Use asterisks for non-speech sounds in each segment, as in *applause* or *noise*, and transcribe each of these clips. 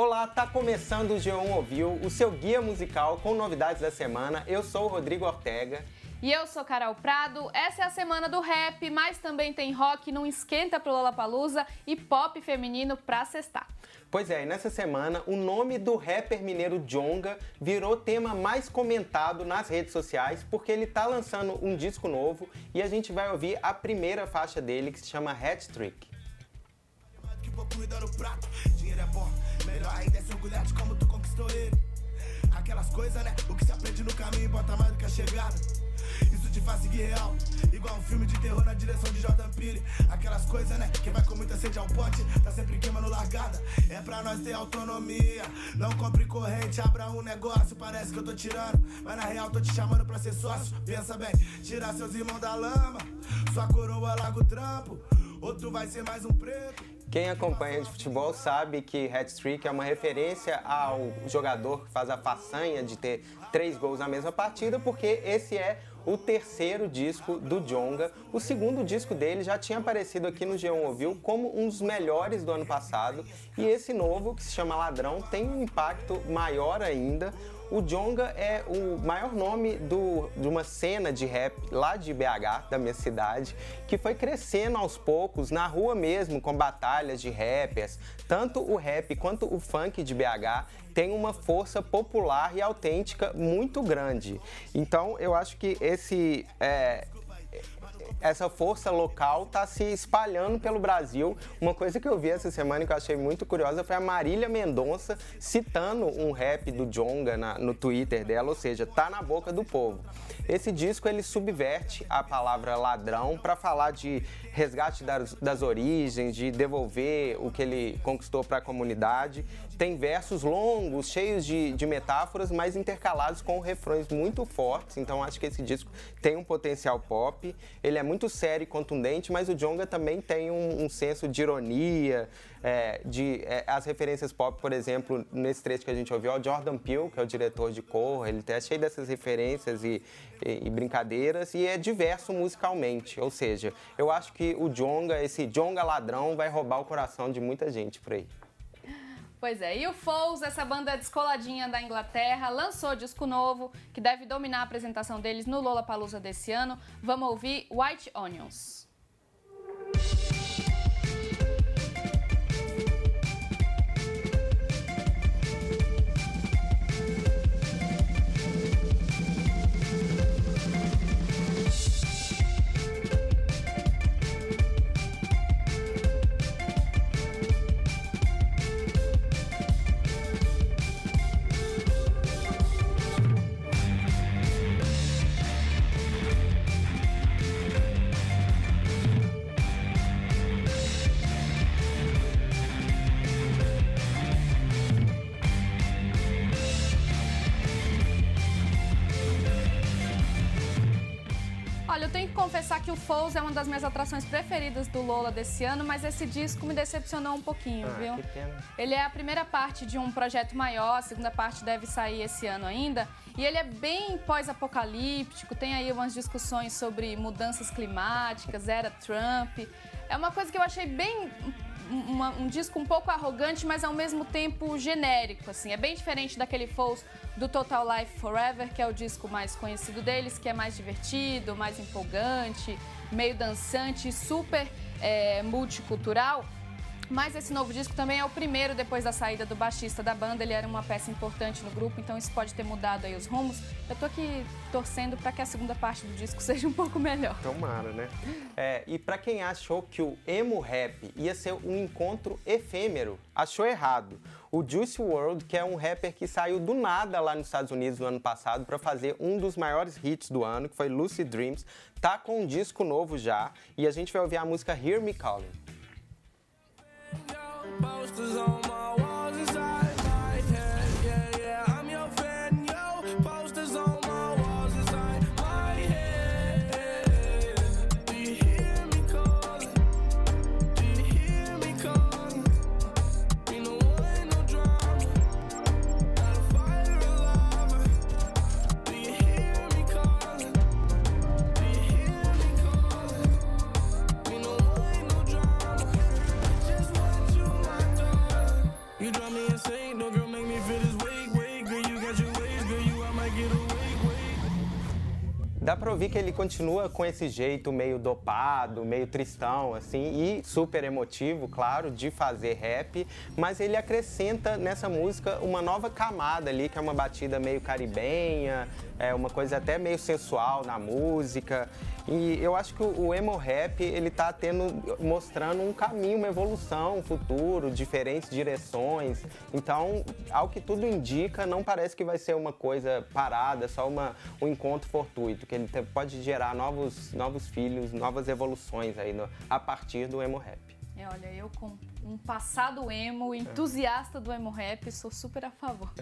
Olá, tá começando o G1 Ouviu, o seu guia musical com novidades da semana. Eu sou o Rodrigo Ortega. E eu sou Carol Prado. Essa é a semana do rap, mas também tem rock, não esquenta pro Lollapalooza e pop feminino pra cestar. Pois é, e nessa semana o nome do rapper mineiro Jonga virou tema mais comentado nas redes sociais porque ele tá lançando um disco novo e a gente vai ouvir a primeira faixa dele que se chama Hat Trick. Dinheiro é bom, melhor ainda é se orgulhar de como tu conquistou ele. Aquelas coisas, né? O que se aprende no caminho bota mais do que a chegada. Isso te faz seguir real, igual um filme de terror na direção de Jordan Peele. Aquelas coisas, né? Quem vai com muita sede ao pote, tá sempre queimando largada. É pra nós ter autonomia. Não compre corrente, abra um negócio. Parece que eu tô tirando, mas na real tô te chamando pra ser sócio. Pensa bem, tirar seus irmãos da lama. Sua coroa larga o trampo, outro vai ser mais um preto. Quem acompanha de futebol sabe que hat-trick é uma referência ao jogador que faz a façanha de ter três gols na mesma partida, porque esse é o terceiro disco do Jonga. O segundo disco dele já tinha aparecido aqui no G1 Ouviu como um dos melhores do ano passado, e esse novo, que se chama Ladrão, tem um impacto maior ainda. O Jonga é o maior nome do, de uma cena de rap lá de BH, da minha cidade, que foi crescendo aos poucos, na rua mesmo, com batalhas de rappers. Tanto o rap quanto o funk de BH tem uma força popular e autêntica muito grande. Então, eu acho que esse é, essa força local está se espalhando pelo Brasil. Uma coisa que eu vi essa semana que eu achei muito curiosa foi a Marília Mendonça citando um rap do Jonga na, no Twitter dela, ou seja, tá na boca do povo. Esse disco ele subverte a palavra ladrão para falar de resgate das, das, origens, de devolver o que ele conquistou para a comunidade. Tem versos longos, cheios de, de metáforas, mas intercalados com refrões muito fortes. Então acho que esse disco tem um potencial pop. Ele é muito sério e contundente, mas o Jonga também tem um, um senso de ironia, é, de é, as referências pop, por exemplo, nesse trecho que a gente ouviu, o Jordan Peele, que é o diretor de Corra, ele é cheio dessas referências e, e, e, brincadeiras e é diverso musicalmente. Ou seja, eu acho que o Jonga, esse Jonga ladrão, vai roubar o coração de muita gente por aí. Pois é, e o Foles, essa banda descoladinha da Inglaterra, lançou disco novo que deve dominar a apresentação deles no Lollapalooza desse ano. Vamos ouvir White Onions. Confessar que o Foles é uma das minhas atrações preferidas do Lola desse ano, mas esse disco me decepcionou um pouquinho, ah, viu? Que pena. Ele é a primeira parte de um projeto maior, a segunda parte deve sair esse ano ainda. E ele é bem pós-apocalíptico, tem aí umas discussões sobre mudanças climáticas, era Trump. É uma coisa que eu achei bem uma, um disco um pouco arrogante, mas ao mesmo tempo genérico, assim. É bem diferente daquele Foles do Total Life Forever, que é o disco mais conhecido deles, que é mais divertido, mais empolgante, meio dançante, super é, multicultural. Mas esse novo disco também é o primeiro depois da saída do baixista da banda. Ele era uma peça importante no grupo, então isso pode ter mudado aí os rumos. Eu tô aqui torcendo para que a segunda parte do disco *laughs* seja um pouco melhor. Tomara, né? É, e para quem achou que o emo rap ia ser um encontro efêmero, achou errado. O Juice WRLD, que é um rapper que saiu do nada lá nos Estados Unidos no ano passado para fazer um dos maiores hits do ano, que foi Lucid Dreams, tá com um disco novo já e a gente vai ouvir a música Hear Me Calling. You drive me insane, no girl make me feel this way. Dá pra ouvir que ele continua com esse jeito meio dopado, meio tristão, assim, e super emotivo, claro, de fazer rap, mas ele acrescenta nessa música uma nova camada ali, que é uma batida meio caribenha, é uma coisa até meio sensual na música. E eu acho que o emo rap, ele tá tendo, mostrando um caminho, uma evolução, um futuro, diferentes direções. Então, ao que tudo indica, não parece que vai ser uma coisa parada, só uma, um encontro fortuito, que ele pode gerar novos, novos filhos, novas evoluções aí no, a partir do emo rap. É, olha, eu com um passado emo, entusiasta do emo rap, sou super a favor.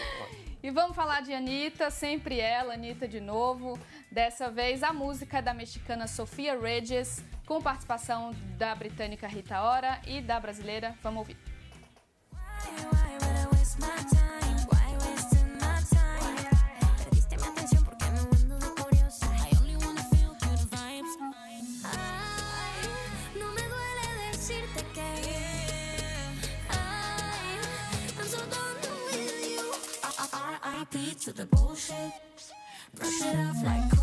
*laughs* e vamos falar de Anitta, sempre ela, Anitta de novo. Dessa vez a música é da mexicana Sofia Regis, com participação da britânica Rita Ora e da brasileira. Vamos ouvir. Brush it off like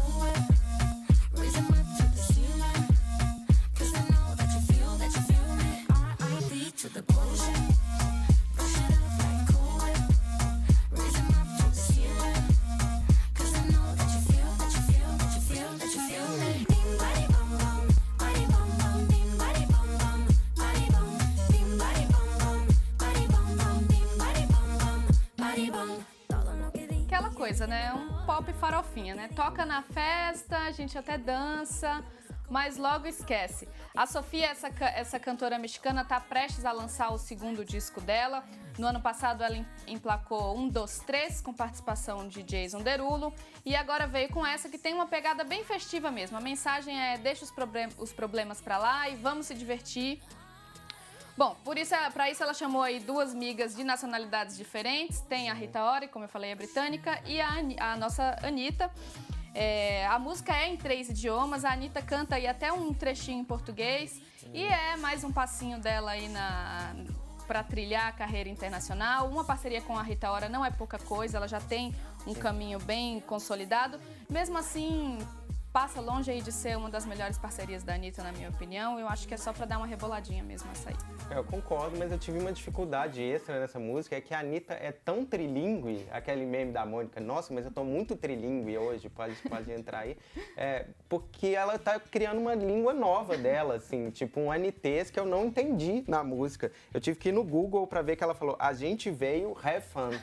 coisa, né? Um pop farofinha, né? Toca na festa, a gente até dança, mas logo esquece. A Sofia, essa, essa cantora mexicana, está prestes a lançar o segundo disco dela. No ano passado ela emplacou um dos três com participação de Jason Derulo e agora veio com essa que tem uma pegada bem festiva mesmo. A mensagem é deixa os, problem os problemas para lá e vamos se divertir. Bom, por isso, para isso ela chamou aí duas migas de nacionalidades diferentes. Tem a Rita Ora, como eu falei, é britânica, e a, a nossa Anitta. É, a música é em três idiomas, a Anitta canta aí até um trechinho em português. E é mais um passinho dela aí na, para trilhar a carreira internacional. Uma parceria com a Rita Ora não é pouca coisa, ela já tem um caminho bem consolidado. Mesmo assim, passa longe aí de ser uma das melhores parcerias da Anitta, na minha opinião. Eu acho que é só para dar uma reboladinha mesmo essa aí. É, eu concordo, mas eu tive uma dificuldade extra nessa música, é que a Anitta é tão trilingue, aquele meme da Mônica, nossa, mas eu tô muito trilingue hoje, pode, pode entrar aí, *laughs* é, porque ela tá criando uma língua nova dela, assim, tipo um anitês que eu não entendi na música. Eu tive que ir no Google para ver que ela falou, a gente veio have fun.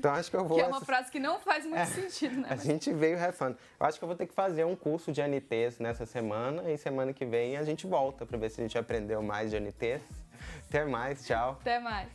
Então acho que eu vou. Que é uma frase que não faz muito é, sentido, né? A gente veio refando. Eu acho que eu vou ter que fazer um curso de ANTs nessa semana e semana que vem a gente volta para ver se a gente aprendeu mais de ANTs. Até mais, tchau. Até mais.